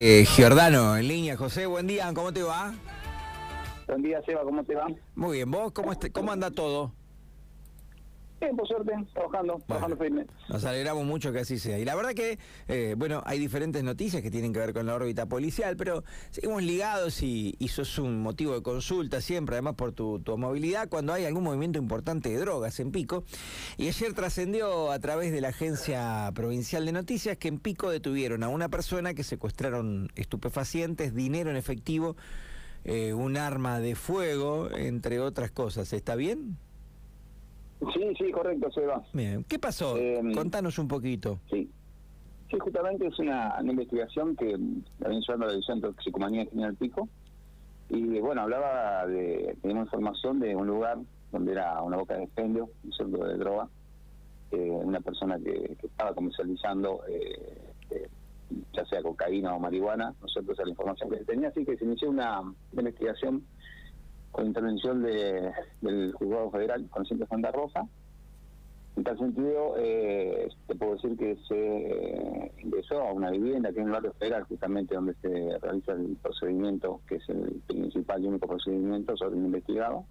Eh, Giordano, en línea. José, buen día, ¿cómo te va? Buen día, Seba, ¿cómo te va? Muy bien, ¿vos cómo, cómo anda todo? Bien, por suerte, trabajando, trabajando firme. Nos alegramos mucho que así sea. Y la verdad que, eh, bueno, hay diferentes noticias que tienen que ver con la órbita policial, pero seguimos ligados y, y sos un motivo de consulta siempre, además por tu, tu movilidad, cuando hay algún movimiento importante de drogas en Pico. Y ayer trascendió a través de la Agencia Provincial de Noticias que en Pico detuvieron a una persona que secuestraron estupefacientes, dinero en efectivo, eh, un arma de fuego, entre otras cosas. ¿Está bien? Sí, sí, correcto, Seba. Bien. ¿Qué pasó? Eh, Contanos un poquito. Sí. Sí, justamente es una, una investigación que la viene llevando la División de Toxicomanía General Pico. Y bueno, hablaba de, teníamos información de un lugar donde era una boca de expendio, un centro de droga, eh, una persona que, que estaba comercializando eh, eh, ya sea cocaína o marihuana, nosotros esa es la información que tenía, así que se inició una, una investigación con intervención de, del juzgado federal con de Santa Rosa. En tal sentido, eh, te puedo decir que se eh, ingresó a una vivienda que es el barrio federal, justamente donde se realiza el procedimiento, que es el principal y único procedimiento sobre el investigado.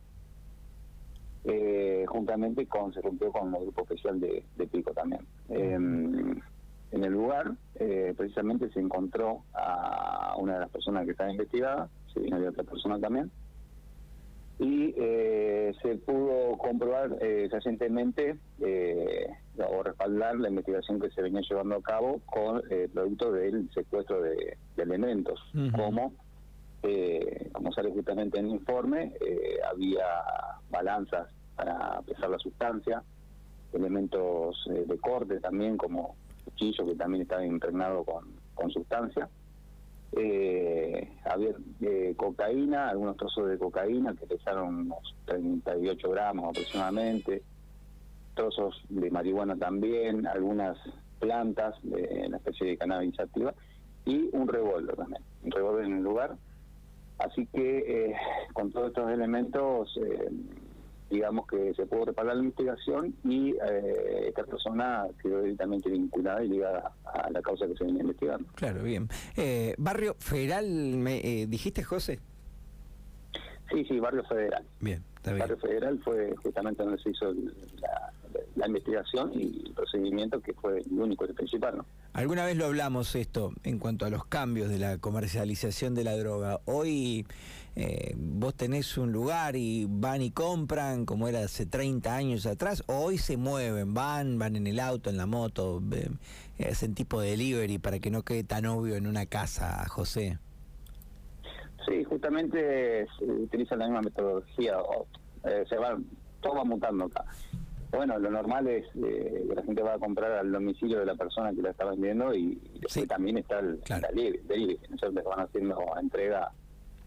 Eh, juntamente con, se rompió con el grupo especial de, Pico también. Eh, en el lugar, precisamente se encontró a una de las personas que estaba investigada, se vino de otra persona también, y eh, se pudo comprobar eh, recientemente eh, o respaldar la investigación que se venía llevando a cabo con eh, producto del secuestro de, de elementos, Ujú. como eh, como sale justamente en el informe, eh, había balanzas para pesar la sustancia, elementos de corte también, como cuchillo que también estaba impregnado con, con sustancia. Eh, había eh, cocaína, algunos trozos de cocaína que pesaron unos 38 gramos aproximadamente, trozos de marihuana también, algunas plantas de una especie de cannabis activa y un revólver también, un revólver en el lugar. Así que eh, con todos estos elementos, eh, digamos que se pudo respaldar la investigación y eh, esta persona quedó directamente vinculada y ligada a la causa que se viene investigando. Claro, bien. Eh, barrio Federal, me eh, dijiste, José? Sí, sí, Barrio Federal. Bien, está bien. Barrio Federal fue justamente donde se hizo la, la investigación y el procedimiento que fue el único y el principal, ¿no? Alguna vez lo hablamos esto en cuanto a los cambios de la comercialización de la droga. Hoy eh, vos tenés un lugar y van y compran como era hace 30 años atrás, o hoy se mueven, van, van en el auto, en la moto, eh, hacen tipo de delivery para que no quede tan obvio en una casa, José. Sí, justamente se utiliza la misma metodología, o, eh, se va, todo va mutando acá. Bueno, lo normal es eh, que la gente va a comprar al domicilio de la persona que la está vendiendo y, y después Sí. también está el, Claro. delivery, nosotros van haciendo entrega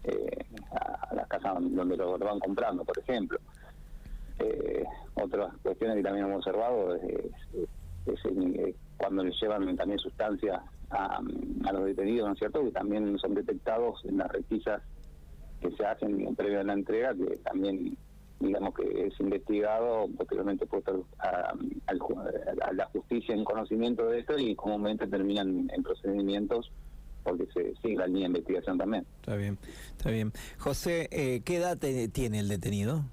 eh, a, a las casas donde lo, lo van comprando, por ejemplo. Eh, otras cuestiones que también hemos observado es, es- eh, cuando les llevan también sustancias a, a los detenidos, ¿no es cierto? Que también son detectados en las requisas que se hacen previo a la entrega, que también digamos que es investigado, posteriormente puesto a, al ju- a la justicia en conocimiento de esto y comúnmente terminan en procedimientos porque se sigue la línea de investigación también. Está bien, está bien. José, eh, ¿qué edad te- tiene el detenido?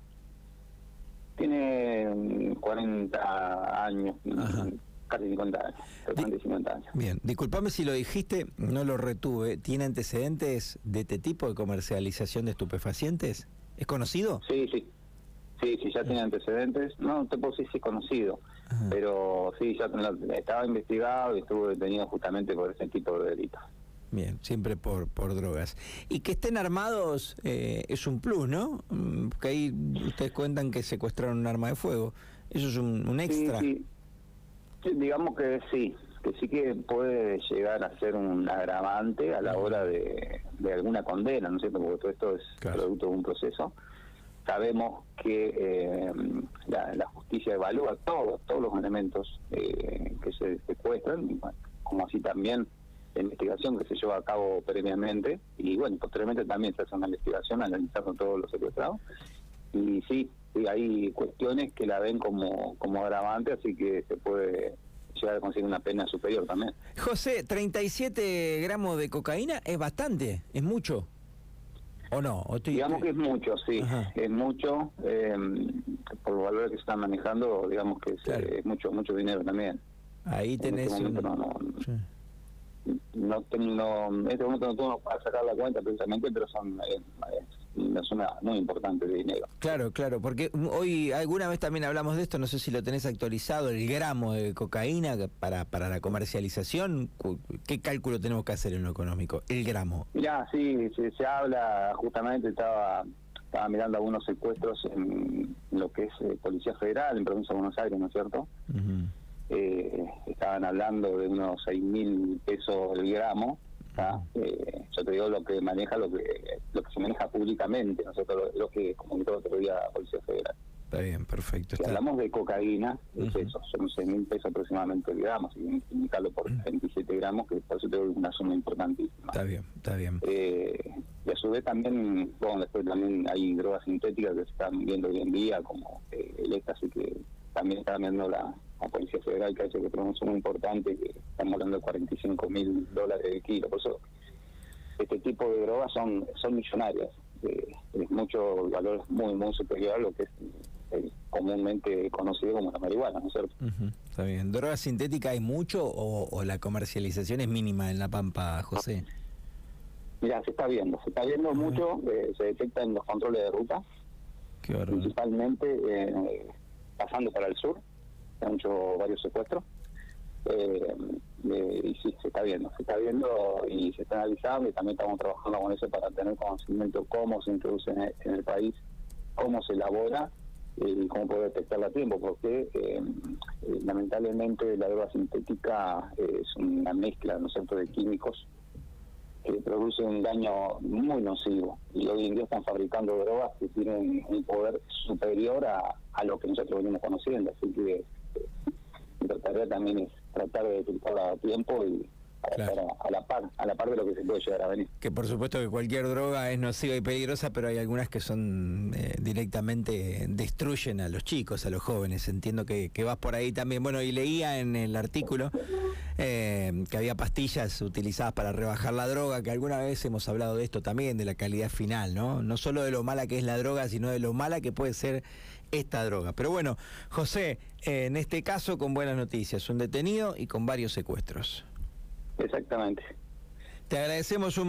Tiene mm, 40 años, mm, Ajá. casi 50 años, 40 y 50 años. Bien, disculpame si lo dijiste, no lo retuve. ¿Tiene antecedentes de este tipo de comercialización de estupefacientes? ¿Es conocido? Sí, sí. Sí, sí, ya tiene antecedentes. No te puedo decir si es conocido, Ajá. pero sí, ya estaba investigado y estuvo detenido justamente por ese tipo de delitos. Bien, siempre por, por drogas. Y que estén armados eh, es un plus, ¿no? Mm, Porque ahí ustedes cuentan que secuestraron un arma de fuego. Eso es un, un extra. Sí, sí. Sí, digamos que sí, que sí que puede llegar a ser un agravante a la hora de, de alguna condena, ¿no es cierto? Porque todo esto es Claro. producto de un proceso. Sabemos que eh, la, justicia evalúa todos todos los elementos eh, que se secuestran, y, como así también la investigación que se lleva a cabo previamente, y bueno, posteriormente también se hace una investigación analizando todos los secuestrados. Y sí, sí, hay cuestiones que la ven como, como agravante, así que se puede llegar a conseguir una pena superior también. José, 37 gramos de cocaína es bastante, es mucho. ¿O no? ¿O estoy- Digamos que es mucho, sí, Ajá. es mucho, eh, por los valores que se están manejando, digamos que es, Claro. eh, es mucho mucho dinero también. Ahí En tenés este momento un- no, no, Sí. no tengo, en este momento no tengo para sacar la cuenta precisamente, pero son eh, es una suma muy importante de dinero. Claro, claro, porque hoy alguna vez también hablamos de esto, no sé si lo tenés actualizado, el gramo de cocaína para, para la comercialización, ¿qué cálculo tenemos que hacer en lo económico? El gramo. Ya, sí, se, se habla, justamente estaba estaba mirando algunos secuestros en lo que es eh, Policía Federal en Provincia de Buenos Aires, ¿no es cierto? Eh, estaban hablando de unos seis mil pesos el gramo. Eh, yo te digo lo que maneja, lo que lo que se maneja públicamente, nosotros lo, lo que comunicó el otro día la Policía Federal. Está bien, perfecto. Si Está. hablamos de cocaína, es Ujú. eso, son seis mil pesos aproximadamente el gramo, si multiplicarlo por 27 gramos, que por eso te es una suma importantísima. Está bien, está bien. Eh, y a su vez también, bueno, después también hay drogas sintéticas que se están viendo hoy en día, como eh, el éxtasis, que también está viendo la, la Policía Federal, que ha hecho que tenemos un consumo importante, que estamos hablando de 45 mil dólares de kilo. Por eso, este tipo de drogas son son millonarias. Eh, es mucho valor muy, muy superior a lo que es eh, comúnmente conocido como la marihuana, ¿no es cierto? Ujú, Está bien. ¿Droga sintética hay mucho o, o la comercialización es mínima en La Pampa, José? Mira, se está viendo, se está viendo mucho, eh, se detecta en los controles de ruta, Qué principalmente eh, pasando para el sur, se han hecho varios secuestros. Eh, eh, y sí, se está viendo, se está viendo y se está analizando y también estamos trabajando con eso para tener conocimiento cómo se introduce en el, en el país, cómo se elabora y cómo poder detectarla a tiempo, porque eh, eh, lamentablemente la droga sintética es una mezcla, ¿no cierto?, de químicos que produce un daño muy nocivo y hoy en día están fabricando drogas que tienen un poder superior a, a lo que nosotros venimos conociendo, así que tarea también es tratar de detectarla a tiempo y Claro. a la par, a la par de lo que se puede llegar a venir. Que por supuesto que cualquier droga es nociva y peligrosa, pero hay algunas que son eh, directamente destruyen a los chicos, a los jóvenes. Entiendo que, que vas por ahí también. Bueno, y leía en el artículo eh, que había pastillas utilizadas para rebajar la droga, que alguna vez hemos hablado de esto también, de la calidad final, ¿no? No solo de lo mala que es la droga, sino de lo mala que puede ser esta droga. Pero bueno, José, eh, en este caso con buenas noticias, un detenido y con varios secuestros. Exactamente. Te agradecemos un